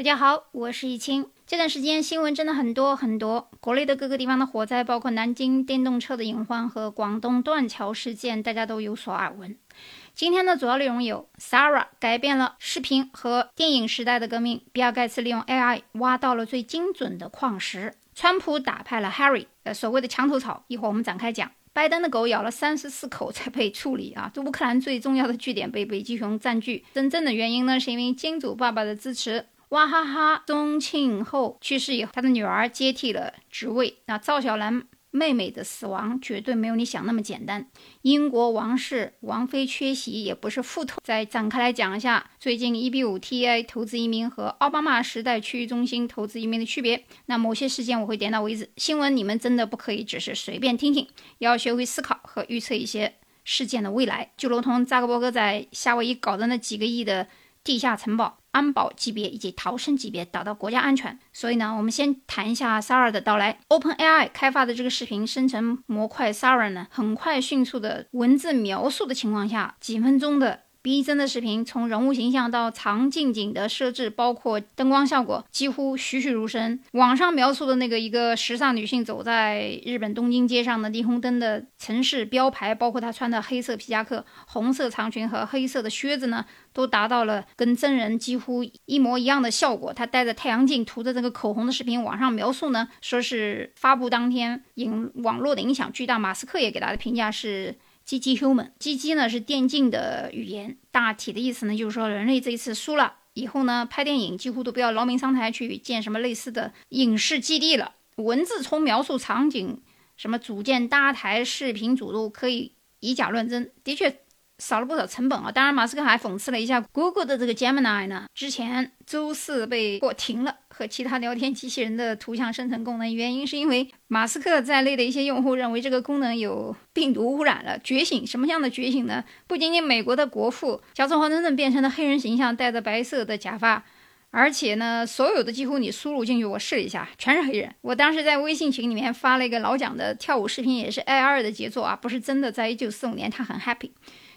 大家好，我是易清。这段时间新闻真的很多很多，国内的各个地方的火灾，包括南京电动车的隐患和广东断桥事件，大家都有所耳闻。今天的主要内容有：Sarah 改变了视频和电影时代的革命；比尔盖茨利用 AI 挖到了最精准的矿石；川普打败了 Harry，呃，所谓的墙头草。一会儿我们展开讲。拜登的狗咬了三十四口才被处理啊！这乌克兰最重要的据点被北极熊占据，真正的原因呢，是因为金主爸爸的支持。娃哈哈宗庆后去世以后，他的女儿接替了职位。那赵小兰。妹妹的死亡绝对没有你想那么简单。英国王室王妃缺席也不是腹痛。再展开来讲一下最近 EB5T a 投资移民和奥巴马时代区域中心投资移民的区别。那某些事件我会点到为止。新闻你们真的不可以只是随便听听，要学会思考和预测一些事件的未来。就如同扎克伯格在夏威夷搞的那几个亿的地下城堡。安保级别以及逃生级别达到国家安全，所以呢，我们先谈一下 Sara 的到来。OpenAI 开发的这个视频生成模块 Sara 呢，很快迅速的文字描述的情况下，几分钟的。逼真的视频，从人物形象到长近景的设置，包括灯光效果，几乎栩栩如生。网上描述的那个一个时尚女性走在日本东京街上的霓虹灯的城市标牌，包括她穿的黑色皮夹克、红色长裙和黑色的靴子呢，都达到了跟真人几乎一模一样的效果。她戴着太阳镜，涂着这个口红的视频，网上描述呢，说是发布当天引网络的影响巨大。马斯克也给他的评价是。G G human，G G 呢是电竞的语言，大体的意思呢就是说人类这一次输了以后呢，拍电影几乎都不要劳民伤财去建什么类似的影视基地了。文字从描述场景，什么组建搭台、视频组都可以以假乱真，的确。少了不少成本啊！当然，马斯克还讽刺了一下 Google 的这个 Gemini 呢，之前周四被迫停了和其他聊天机器人的图像生成功能，原因是因为马斯克在内的一些用户认为这个功能有病毒污染了。觉醒什么样的觉醒呢？不仅仅美国的国父乔治华盛顿变成了黑人形象，戴着白色的假发，而且呢，所有的几乎你输入进去，我试了一下，全是黑人。我当时在微信群里面发了一个老蒋的跳舞视频，也是 AI 二的杰作啊，不是真的。在一九四五年，他很 happy。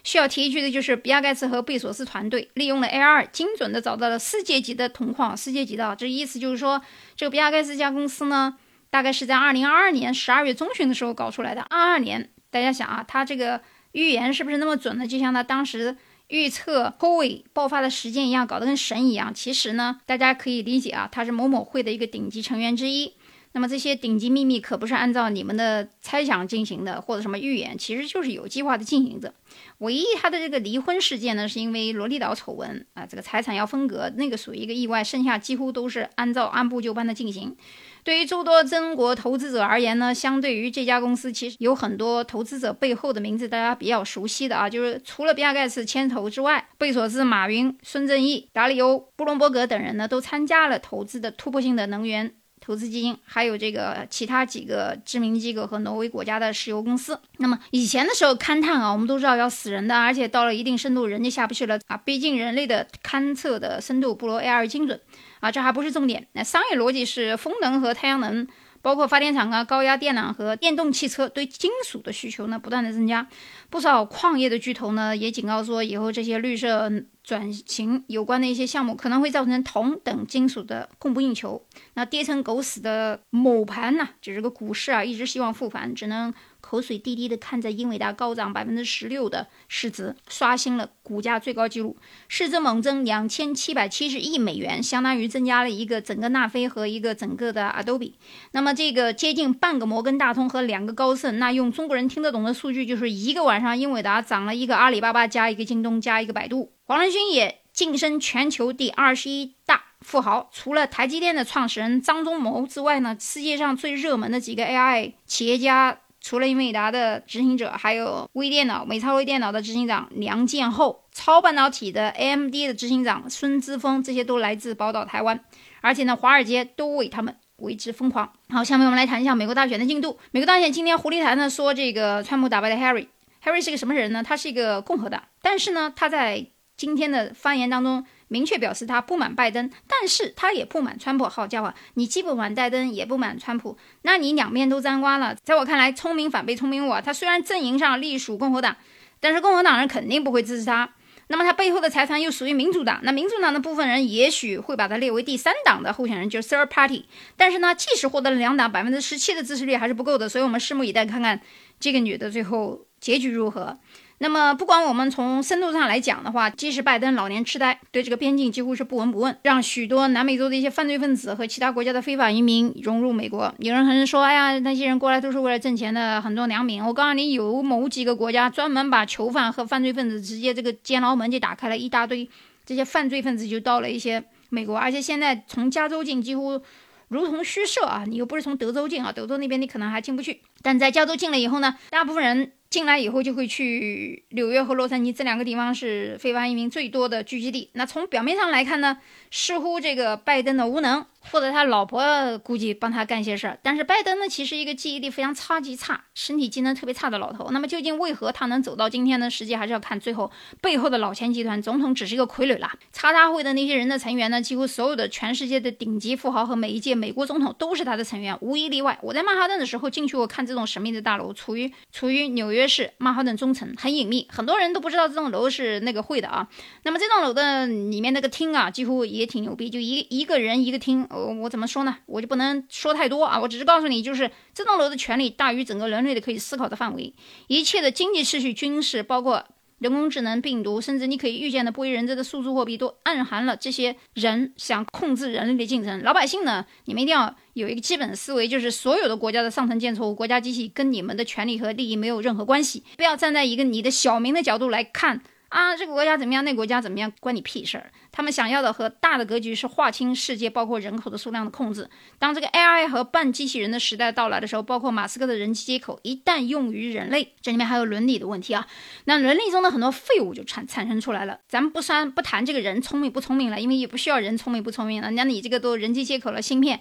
需要提一句的就是，比尔盖茨和贝索斯团队利用了 AI，精准的找到了世界级的铜矿。世界级的，这意思就是说，这个比尔盖茨这家公司呢，大概是在二零二二年十二月中旬的时候搞出来的。二二年，大家想啊，他这个预言是不是那么准呢？就像他当时预测 COVID 爆发的时间一样，搞得跟神一样。其实呢，大家可以理解啊，他是某某会的一个顶级成员之一。那么这些顶级秘密可不是按照你们的猜想进行的，或者什么预言，其实就是有计划的进行着。唯一他的这个离婚事件呢，是因为萝莉岛丑闻啊，这个财产要分割，那个属于一个意外，剩下几乎都是按照按部就班的进行。对于诸多中国投资者而言呢，相对于这家公司，其实有很多投资者背后的名字大家比较熟悉的啊，就是除了比尔盖茨牵头之外，贝索斯、马云、孙正义、达里欧、布隆伯格等人呢，都参加了投资的突破性的能源。投资基金，还有这个其他几个知名机构和挪威国家的石油公司。那么以前的时候勘探啊，我们都知道要死人的，而且到了一定深度人就下不去了啊。毕竟人类的勘测的深度不如 AI 精准啊，这还不是重点。那商业逻辑是风能和太阳能。包括发电厂啊、高压电缆和电动汽车对金属的需求呢不断的增加，不少矿业的巨头呢也警告说，以后这些绿色转型有关的一些项目可能会造成铜等金属的供不应求。那跌成狗屎的某盘呢，就是个股市啊，一直希望复盘，只能。口水滴滴的看着英伟达高涨百分之十六的市值，刷新了股价最高纪录，市值猛增两千七百七十亿美元，相当于增加了一个整个纳菲和一个整个的 Adobe。那么这个接近半个摩根大通和两个高盛，那用中国人听得懂的数据，就是一个晚上英伟达涨了一个阿里巴巴加一个京东加一个百度。黄仁勋也晋升全球第二十一大富豪，除了台积电的创始人张忠谋之外呢，世界上最热门的几个 AI 企业家。除了英伟达的执行者，还有微电脑、美超微电脑的执行长梁建厚，超半导体的 AMD 的执行长孙之峰，这些都来自宝岛台湾，而且呢，华尔街都为他们为之疯狂。好，下面我们来谈一下美国大选的进度。美国大选今天，狐狸谈呢说，这个川普打败了 Harry。Harry 是个什么人呢？他是一个共和党，但是呢，他在今天的发言当中。明确表示他不满拜登，但是他也不满川普。好家伙，你既不满拜登，也不满川普，那你两面都沾光了。在我看来，聪明反被聪明误。他虽然阵营上隶属共和党，但是共和党人肯定不会支持他。那么他背后的财团又属于民主党，那民主党的部分人也许会把他列为第三党的候选人，就是 third party。但是呢，即使获得了两党百分之十七的支持率，还是不够的。所以我们拭目以待，看看这个女的最后结局如何。那么，不管我们从深度上来讲的话，即使拜登老年痴呆，对这个边境几乎是不闻不问，让许多南美洲的一些犯罪分子和其他国家的非法移民融入美国。有人可能说：“哎呀，那些人过来都是为了挣钱的，很多良民。”我告诉你，有某几个国家专门把囚犯和犯罪分子直接这个监牢门就打开了，一大堆这些犯罪分子就到了一些美国，而且现在从加州进几乎如同虚设啊！你又不是从德州进啊，德州那边你可能还进不去，但在加州进了以后呢，大部分人。进来以后就会去纽约和洛杉矶这两个地方是非法移民最多的聚集地。那从表面上来看呢，似乎这个拜登的无能。或者他老婆估计帮他干些事儿，但是拜登呢，其实一个记忆力非常超级差、身体机能特别差的老头。那么究竟为何他能走到今天呢？实际还是要看最后背后的老钱集团。总统只是一个傀儡啦。叉叉会的那些人的成员呢，几乎所有的全世界的顶级富豪和每一届美国总统都是他的成员，无一例外。我在曼哈顿的时候进去我看这种神秘的大楼，处于处于纽约市曼哈顿中层，很隐秘，很多人都不知道这栋楼是那个会的啊。那么这栋楼的里面那个厅啊，几乎也挺牛逼，就一一个人一个厅。我，我怎么说呢？我就不能说太多啊，我只是告诉你，就是这栋楼的权利大于整个人类的可以思考的范围，一切的经济秩序、军事，包括人工智能、病毒，甚至你可以预见的不为人知的数字货币，都暗含了这些人想控制人类的进程。老百姓呢，你们一定要有一个基本思维，就是所有的国家的上层建筑、国家机器跟你们的权利和利益没有任何关系，不要站在一个你的小民的角度来看。啊，这个国家怎么样？那个国家怎么样？关你屁事儿！他们想要的和大的格局是划清世界，包括人口的数量的控制。当这个 AI 和半机器人的时代到来的时候，包括马斯克的人机接口一旦用于人类，这里面还有伦理的问题啊。那伦理中的很多废物就产产生出来了。咱们不算不谈这个人聪明不聪明了，因为也不需要人聪明不聪明了。那你这个都人机接口了，芯片。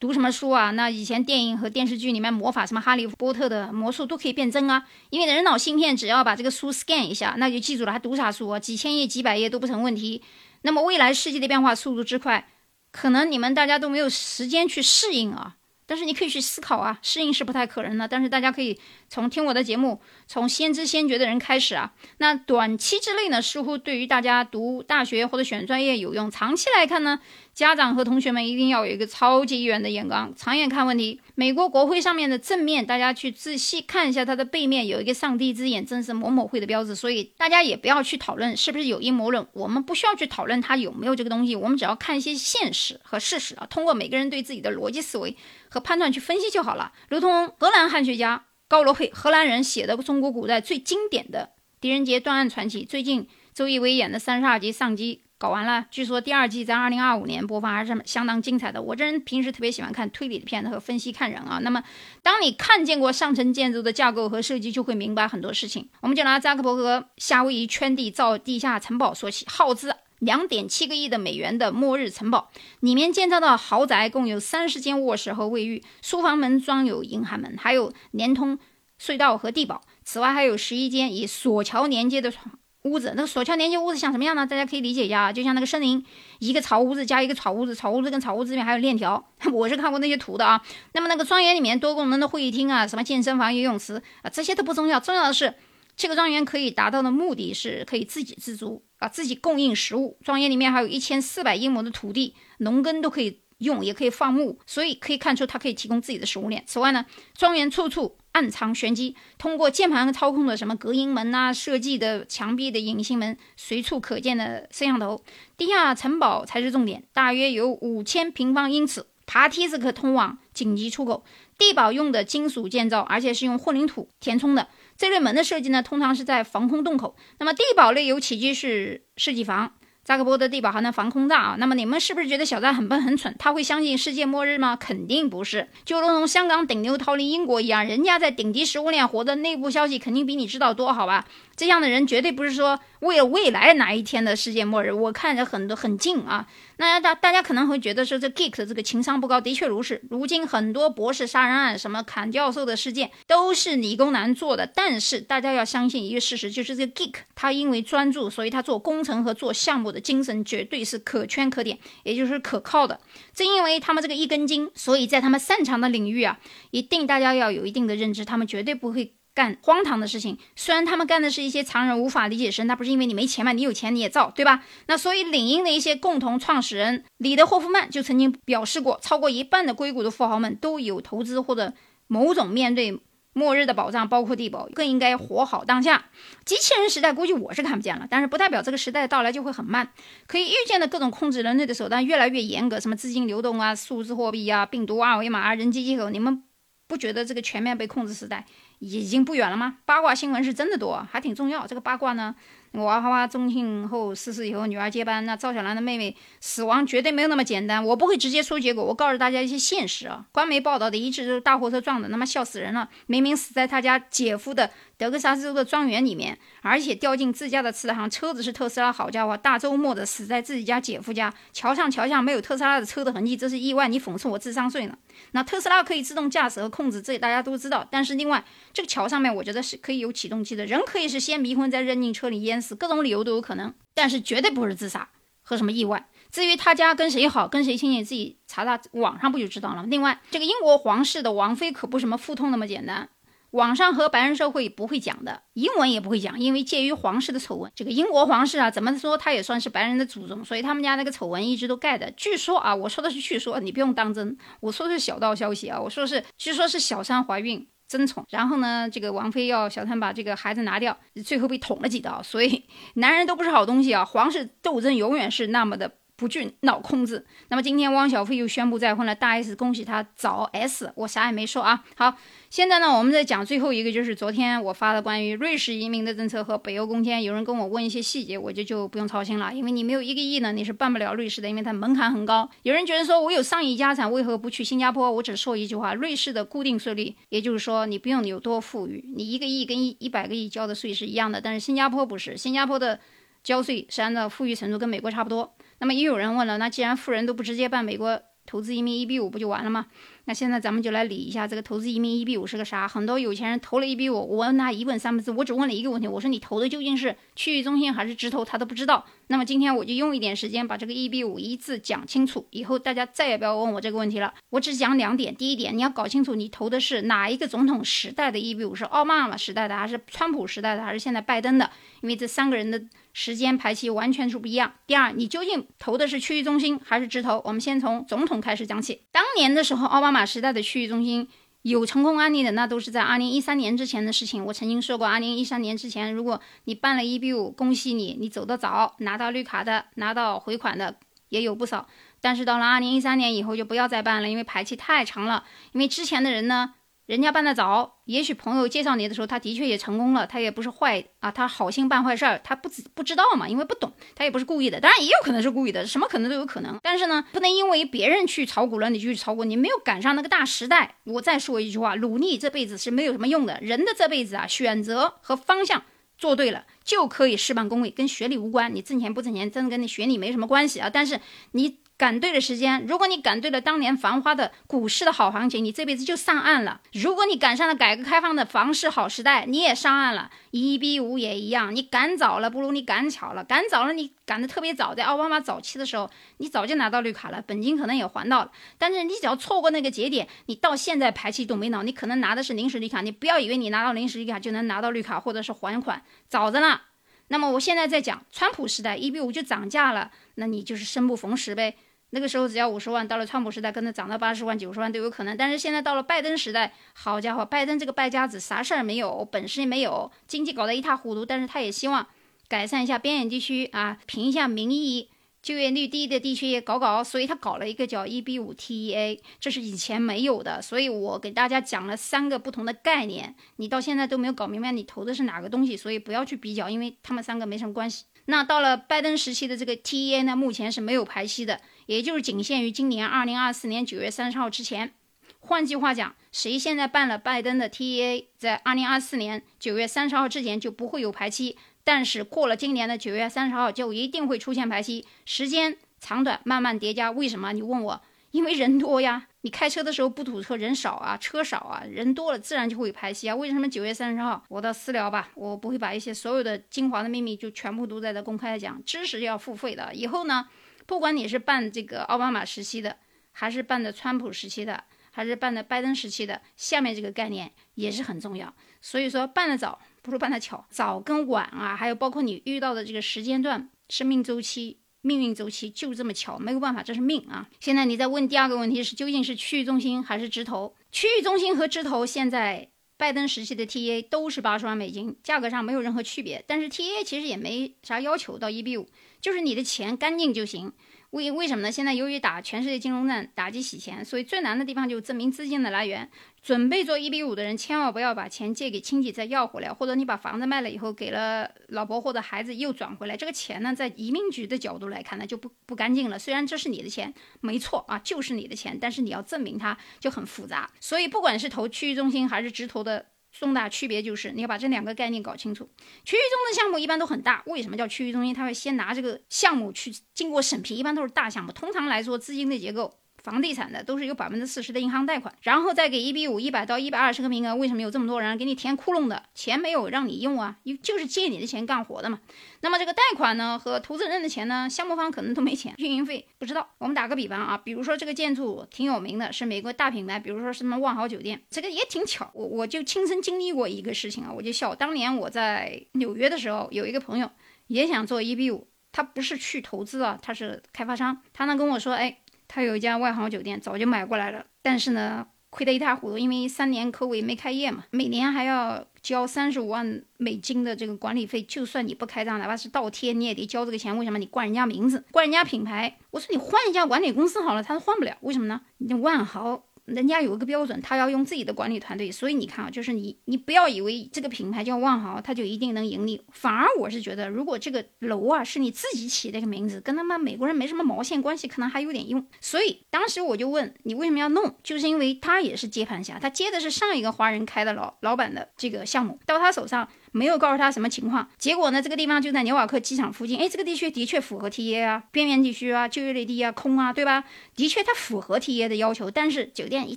读什么书啊？那以前电影和电视剧里面魔法，什么哈利波特的魔术都可以变真啊！因为人脑芯片只要把这个书 scan 一下，那就记住了。还读啥书啊？几千页、几百页都不成问题。那么未来世界的变化速度之快，可能你们大家都没有时间去适应啊。但是你可以去思考啊，适应是不太可能的。但是大家可以从听我的节目，从先知先觉的人开始啊。那短期之内呢，似乎对于大家读大学或者选专业有用；长期来看呢？家长和同学们一定要有一个超级远的眼光，长远看问题。美国国会上面的正面，大家去仔细看一下，它的背面有一个上帝之眼，正是某某会的标志。所以大家也不要去讨论是不是有阴谋论，我们不需要去讨论它有没有这个东西，我们只要看一些现实和事实啊，通过每个人对自己的逻辑思维和判断去分析就好了。如同荷兰汉学家高罗佩，荷兰人写的中国古代最经典的狄仁杰断案传奇，最近周一围演的三十二集上集。搞完了，据说第二季在二零二五年播放，还是相当精彩的。我这人平时特别喜欢看推理的片子和分析看人啊。那么，当你看见过上层建筑的架构和设计，就会明白很多事情。我们就拿扎克伯格夏威夷圈地造地下城堡说起，耗资两点七个亿的美元的末日城堡，里面建造的豪宅共有三十间卧室和卫浴，书房门装有银行门，还有连通隧道和地堡。此外，还有十一间以索桥连接的床。屋子那个索桥连接屋子像什么样呢？大家可以理解一下啊，就像那个森林，一个草屋子加一个草屋子，草屋子跟草屋子里面还有链条。我是看过那些图的啊。那么那个庄园里面多功能的会议厅啊，什么健身房、游泳池啊，这些都不重要，重要的是这个庄园可以达到的目的是可以自给自足啊，自己供应食物。庄园里面还有一千四百英亩的土地，农耕都可以用，也可以放牧，所以可以看出它可以提供自己的食物链。此外呢，庄园处处。暗藏玄机，通过键盘操控的什么隔音门呐，设计的墙壁的隐形门，随处可见的摄像头，地下城堡才是重点，大约有五千平方英尺，爬梯子可通往紧急出口，地堡用的金属建造，而且是用混凝土填充的。这类门的设计呢，通常是在防空洞口。那么地堡内有起居室、设计房。扎克伯的地堡还能防空炸啊？那么你们是不是觉得小扎很笨很蠢？他会相信世界末日吗？肯定不是。就如同香港顶流逃离英国一样，人家在顶级食物链活的内部消息肯定比你知道多，好吧？这样的人绝对不是说为了未来哪一天的世界末日，我看着很多很近啊。那大大家可能会觉得说这 Geek 的这个情商不高，的确如是。如今很多博士杀人案，什么砍教授的事件，都是理工男做的。但是大家要相信一个事实，就是这个 Geek 他因为专注，所以他做工程和做项目的精神绝对是可圈可点，也就是可靠的。正因为他们这个一根筋，所以在他们擅长的领域啊，一定大家要有一定的认知，他们绝对不会。干荒唐的事情。虽然他们干的是一些常人无法理解的事，那不是因为你没钱嘛？你有钱你也造，对吧？那所以领英的一些共同创始人里德霍夫曼就曾经表示过，超过一半的硅谷的富豪们都有投资或者某种面对。末日的保障包括地保，更应该活好当下。机器人时代估计我是看不见了，但是不代表这个时代的到来就会很慢。可以预见的各种控制人类的手段越来越严格，什么资金流动啊、数字货币啊、病毒二维码啊、人机接口，你们不觉得这个全面被控制时代已经不远了吗？八卦新闻是真的多，还挺重要。这个八卦呢？娃哈哈宗庆后逝世以后，女儿接班，那赵小兰的妹妹死亡绝对没有那么简单。我不会直接说结果，我告诉大家一些现实啊。官媒报道的一致都是大货车撞的，他妈笑死人了。明明死在他家姐夫的德克萨斯州的庄园里面，而且掉进自家的池塘，车子是特斯拉，好家伙，大周末的死在自己家姐夫家，桥上桥下没有特斯拉的车的痕迹，这是意外？你讽刺我智商税呢？那特斯拉可以自动驾驶和控制，这大家都知道。但是另外，这个桥上面我觉得是可以有启动器的，人可以是先迷昏再扔进车里淹死，各种理由都有可能。但是绝对不是自杀和什么意外。至于他家跟谁好，跟谁亲近，自己查查网上不就知道了。另外，这个英国皇室的王妃可不什么腹痛那么简单。网上和白人社会不会讲的，英文也不会讲，因为介于皇室的丑闻。这个英国皇室啊，怎么说他也算是白人的祖宗，所以他们家那个丑闻一直都盖的。据说啊，我说的是据说，你不用当真。我说的是小道消息啊，我说是据说是小三怀孕争宠，然后呢，这个王妃要小三把这个孩子拿掉，最后被捅了几刀。所以 男人都不是好东西啊，皇室斗争永远是那么的。不惧脑控制。那么今天汪小菲又宣布再婚了，大 S 恭喜他早 S，我啥也没说啊。好，现在呢，我们再讲最后一个，就是昨天我发的关于瑞士移民的政策和北欧公签，有人跟我问一些细节，我就就不用操心了，因为你没有一个亿呢，你是办不了瑞士的，因为它门槛很高。有人觉得说我有上亿家产，为何不去新加坡？我只说一句话，瑞士的固定税率，也就是说你不用有多富裕，你一个亿跟一一百个亿交的税是一样的，但是新加坡不是，新加坡的交税是按照富裕程度跟美国差不多。那么也有人问了，那既然富人都不直接办美国投资移民 EB 五不就完了吗？那现在咱们就来理一下这个投资移民 EB 五是个啥？很多有钱人投了 EB 五，我问他一问三不知，我只问了一个问题，我说你投的究竟是区域中心还是直投？他都不知道。那么今天我就用一点时间把这个 EB 五一字讲清楚，以后大家再也不要问我这个问题了。我只讲两点，第一点你要搞清楚你投的是哪一个总统时代的 EB 五，是奥巴马时代的，还是川普时代的，还是现在拜登的？因为这三个人的。时间排期完全是不一样。第二，你究竟投的是区域中心还是直投？我们先从总统开始讲起。当年的时候，奥巴马时代的区域中心有成功案例的，那都是在二零一三年之前的事情。我曾经说过，二零一三年之前，如果你办了 EB 五，恭喜你，你走得早，拿到绿卡的，拿到回款的也有不少。但是到了二零一三年以后，就不要再办了，因为排期太长了。因为之前的人呢。人家办得早，也许朋友介绍你的时候，他的确也成功了，他也不是坏啊，他好心办坏事儿，他不知不知道嘛，因为不懂，他也不是故意的，当然也有可能是故意的，什么可能都有可能。但是呢，不能因为别人去炒股了，你就去炒股，你没有赶上那个大时代。我再说一句话，努力这辈子是没有什么用的，人的这辈子啊，选择和方向做对了，就可以事半功倍，跟学历无关，你挣钱不挣钱，真的跟你学历没什么关系啊。但是你。赶对了时间，如果你赶对了当年繁花的股市的好行情，你这辈子就上岸了；如果你赶上了改革开放的房市好时代，你也上岸了。一比五也一样，你赶早了不如你赶巧了。赶早了，你赶得特别早，在奥巴马早期的时候，你早就拿到绿卡了，本金可能也还到了。但是你只要错过那个节点，你到现在排期都没到，你可能拿的是临时绿卡。你不要以为你拿到临时绿卡就能拿到绿卡或者是还款，早着呢。那么我现在在讲川普时代，一比五就涨价了，那你就是生不逢时呗。那个时候只要五十万，到了川普时代，可能涨到八十万、九十万都有可能。但是现在到了拜登时代，好家伙，拜登这个败家子啥事儿没有，本事也没有，经济搞得一塌糊涂。但是他也希望改善一下边远地区啊，平一下民意，就业率低的地区也搞搞。所以他搞了一个叫 EB 五 TEA，这是以前没有的。所以我给大家讲了三个不同的概念，你到现在都没有搞明白你投的是哪个东西，所以不要去比较，因为他们三个没什么关系。那到了拜登时期的这个 TEA 呢，目前是没有排期的。也就是仅限于今年二零二四年九月三十号之前。换句话讲，谁现在办了拜登的 TEA，在二零二四年九月三十号之前就不会有排期。但是过了今年的九月三十号，就一定会出现排期，时间长短慢慢叠加。为什么？你问我，因为人多呀。你开车的时候不堵车，人少啊，车少啊，人多了自然就会排期啊。为什么九月三十号？我到私聊吧，我不会把一些所有的精华的秘密就全部都在这公开的讲。知识要付费的，以后呢？不管你是办这个奥巴马时期的，还是办的川普时期的，还是办的拜登时期的？下面这个概念也是很重要。所以说，办得早不如办得巧，早跟晚啊，还有包括你遇到的这个时间段、生命周期、命运周期，就这么巧，没有办法，这是命啊。现在你再问第二个问题是，究竟是区域中心还是直投？区域中心和直投现在。拜登时期的 TA 都是八十万美金，价格上没有任何区别。但是 TA 其实也没啥要求，到一比五，就是你的钱干净就行。为为什么呢？现在由于打全世界金融战，打击洗钱，所以最难的地方就是证明资金的来源。准备做一比五的人，千万不要把钱借给亲戚再要回来，或者你把房子卖了以后给了老婆或者孩子又转回来，这个钱呢，在移民局的角度来看呢，就不不干净了。虽然这是你的钱，没错啊，就是你的钱，但是你要证明它就很复杂。所以不管是投区域中心还是直投的。重大区别就是你要把这两个概念搞清楚。区域中的项目一般都很大，为什么叫区域中心？他会先拿这个项目去经过审批，一般都是大项目。通常来说，资金的结构。房地产的都是有百分之四十的银行贷款，然后再给一比五一百到一百二十个名额。为什么有这么多人给你填窟窿的？钱没有让你用啊，就是借你的钱干活的嘛。那么这个贷款呢和投资人的钱呢，项目方可能都没钱，运营费不知道。我们打个比方啊，比如说这个建筑挺有名的，是美国大品牌，比如说什么万豪酒店，这个也挺巧，我我就亲身经历过一个事情啊，我就笑。当年我在纽约的时候，有一个朋友也想做一比五，他不是去投资啊，他是开发商，他呢跟我说，哎。他有一家万豪酒店，早就买过来了，但是呢，亏得一塌糊涂，因为三年科委没开业嘛，每年还要交三十五万美金的这个管理费，就算你不开张，哪怕是倒贴，你也得交这个钱。为什么？你冠人家名字，冠人家品牌。我说你换一家管理公司好了，他都换不了，为什么呢？你万豪。人家有一个标准，他要用自己的管理团队，所以你看啊，就是你，你不要以为这个品牌叫万豪，它就一定能盈利。反而我是觉得，如果这个楼啊是你自己起的一个名字，跟他妈美国人没什么毛线关系，可能还有点用。所以当时我就问你为什么要弄，就是因为他也是接盘侠，他接的是上一个华人开的老老板的这个项目，到他手上。没有告诉他什么情况，结果呢？这个地方就在纽瓦克机场附近，哎，这个地区的确符合 TA 啊，边缘地区啊，就业率低啊，空啊，对吧？的确它符合 TA 的要求，但是酒店一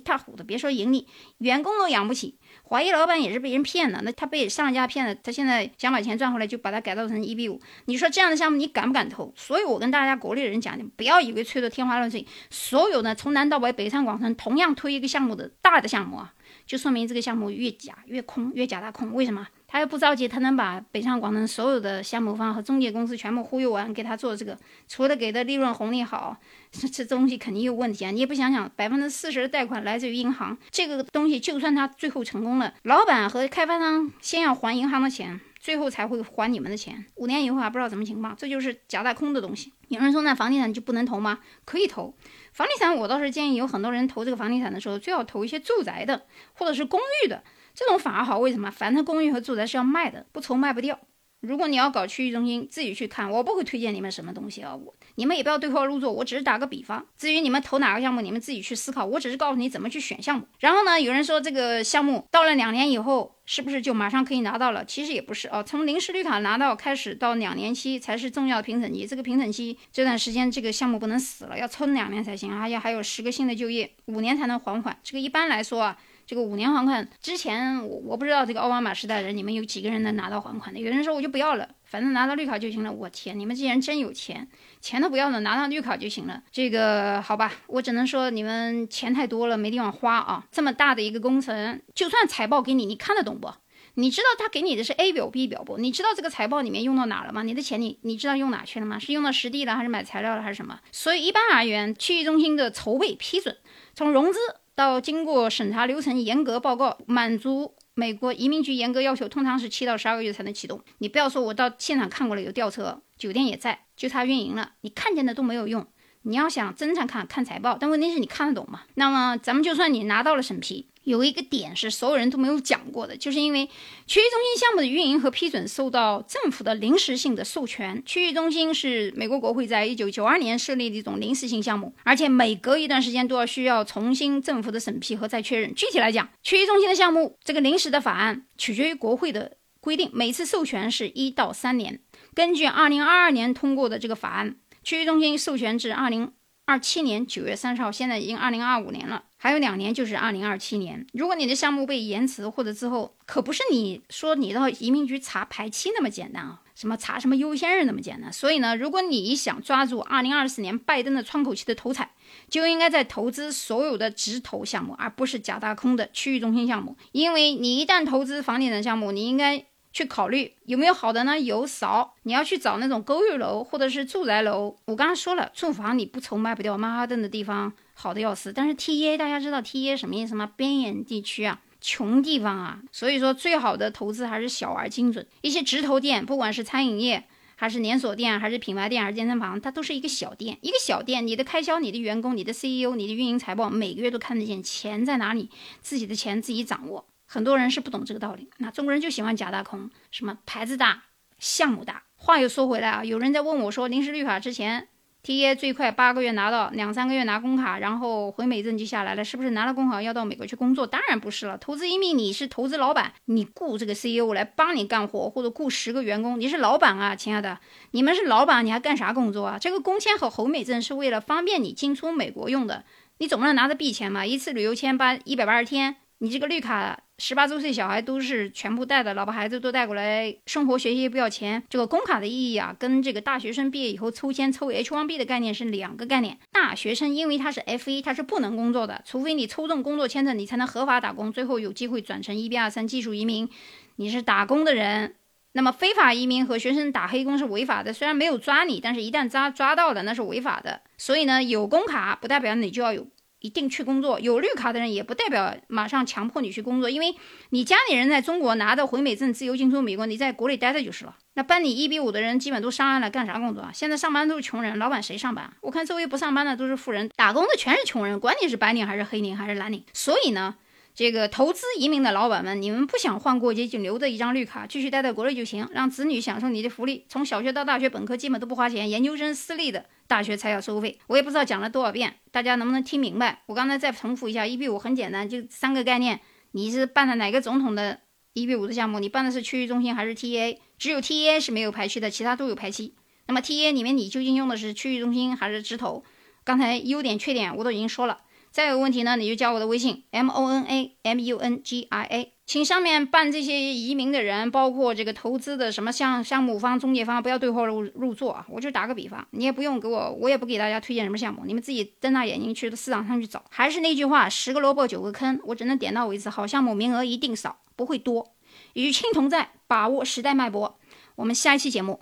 塌糊涂，别说盈利，员工都养不起，怀疑老板也是被人骗了，那他被上家骗了，他现在想把钱赚回来，就把它改造成一比五。你说这样的项目你敢不敢投？所以我跟大家国内的人讲，你不要以为吹得天花乱坠，所有的从南到北，北上广深，同样推一个项目的大的项目啊，就说明这个项目越假越空，越假大空，为什么？他又不着急，他能把北上广深所有的项目方和中介公司全部忽悠完，给他做这个，除了给的利润红利好，这这东西肯定有问题啊！你也不想想，百分之四十的贷款来自于银行，这个东西就算他最后成功了，老板和开发商先要还银行的钱，最后才会还你们的钱。五年以后还不知道什么情况，这就是假大空的东西。有人说那房地产就不能投吗？可以投，房地产我倒是建议有很多人投这个房地产的时候，最好投一些住宅的或者是公寓的。这种反而好，为什么？反正公寓和住宅是要卖的，不愁卖不掉。如果你要搞区域中心，自己去看，我不会推荐你们什么东西啊，我你们也不要对号入座，我只是打个比方。至于你们投哪个项目，你们自己去思考，我只是告诉你怎么去选项目。然后呢，有人说这个项目到了两年以后，是不是就马上可以拿到了？其实也不是哦，从临时绿卡拿到开始到两年期才是重要的评审期。这个评审期这段时间，这个项目不能死了，要撑两年才行，而且还有十个新的就业，五年才能还款。这个一般来说啊。这个五年还款之前，我我不知道这个奥巴马时代人，你们有几个人能拿到还款的？有人说我就不要了，反正拿到绿卡就行了。我天，你们这些人真有钱，钱都不要了，拿到绿卡就行了。这个好吧，我只能说你们钱太多了，没地方花啊。这么大的一个工程，就算财报给你，你看得懂不？你知道他给你的是 A 表 B 表不？你知道这个财报里面用到哪了吗？你的钱你你知道用哪去了吗？是用到实地了，还是买材料了，还是什么？所以一般而言，区域中心的筹备批准，从融资。到经过审查流程严格报告，满足美国移民局严格要求，通常是七到十二个月才能启动。你不要说我到现场看过了，有吊车，酒店也在，就差运营了。你看见的都没有用，你要想真正看看财报，但问题是你看得懂吗？那么咱们就算你拿到了审批。有一个点是所有人都没有讲过的，就是因为区域中心项目的运营和批准受到政府的临时性的授权。区域中心是美国国会在一九九二年设立的一种临时性项目，而且每隔一段时间都要需要重新政府的审批和再确认。具体来讲，区域中心的项目这个临时的法案取决于国会的规定，每次授权是一到三年。根据二零二二年通过的这个法案，区域中心授权至二零二七年九月三十号，现在已经二零二五年了。还有两年就是二零二七年，如果你的项目被延迟或者之后，可不是你说你到移民局查排期那么简单啊，什么查什么优先日那么简单。所以呢，如果你想抓住二零二四年拜登的窗口期的头彩，就应该在投资所有的直投项目，而不是假大空的区域中心项目。因为你一旦投资房地产项目，你应该去考虑有没有好的呢？有少，你要去找那种公寓楼或者是住宅楼。我刚刚说了，住房你不愁卖不掉，曼哈顿的地方好的要死。但是 T A 大家知道 T A 什么意思吗？边远地区啊。穷地方啊，所以说最好的投资还是小而精准。一些直投店，不管是餐饮业，还是连锁店，还是品牌店，还是健身房，它都是一个小店。一个小店，你的开销、你的员工、你的 CEO、你的运营财报，每个月都看得见，钱在哪里，自己的钱自己掌握。很多人是不懂这个道理。那中国人就喜欢假大空，什么牌子大，项目大。话又说回来啊，有人在问我说，临时绿卡之前。T A 最快八个月拿到，两三个月拿工卡，然后回美证就下来了，是不是拿了工卡要到美国去工作？当然不是了。投资移民你是投资老板，你雇这个 C E O 来帮你干活，或者雇十个员工，你是老板啊，亲爱的，你们是老板，你还干啥工作啊？这个工签和回美证是为了方便你进出美国用的，你总不能拿着币钱嘛？一次旅游签八一百八十天，你这个绿卡。十八周岁小孩都是全部带的，老婆孩子都带过来，生活学习不要钱。这个工卡的意义啊，跟这个大学生毕业以后抽签抽 H1B 的概念是两个概念。大学生因为他是 F1，他是不能工作的，除非你抽中工作签证，你才能合法打工，最后有机会转成 EB23 技术移民。你是打工的人，那么非法移民和学生打黑工是违法的，虽然没有抓你，但是一旦抓抓到了，那是违法的。所以呢，有工卡不代表你就要有。一定去工作，有绿卡的人也不代表马上强迫你去工作，因为你家里人在中国拿的回美证，自由进出美国，你在国内待着就是了。那办理一比五的人基本都上岸了，干啥工作啊？现在上班都是穷人，老板谁上班？我看周围不上班的都是富人，打工的全是穷人，管你是白领还是黑领还是蓝领。所以呢。这个投资移民的老板们，你们不想换过街就留着一张绿卡，继续待在国内就行，让子女享受你的福利。从小学到大学本科基本都不花钱，研究生私立的大学才要收费。我也不知道讲了多少遍，大家能不能听明白？我刚才再重复一下，一比五很简单，就三个概念。你是办的哪个总统的一比五的项目？你办的是区域中心还是 TA？只有 TA 是没有排期的，其他都有排期。那么 TA 里面你究竟用的是区域中心还是直投？刚才优点缺点我都已经说了。再有问题呢，你就加我的微信 m o n a m u n g i a，请上面办这些移民的人，包括这个投资的什么项项目方、中介方，不要对号入入座啊！我就打个比方，你也不用给我，我也不给大家推荐什么项目，你们自己睁大眼睛去市场上去找。还是那句话，十个萝卜九个坑，我只能点到为止。好项目名额一定少，不会多。与青同在，把握时代脉搏。我们下一期节目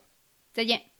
再见。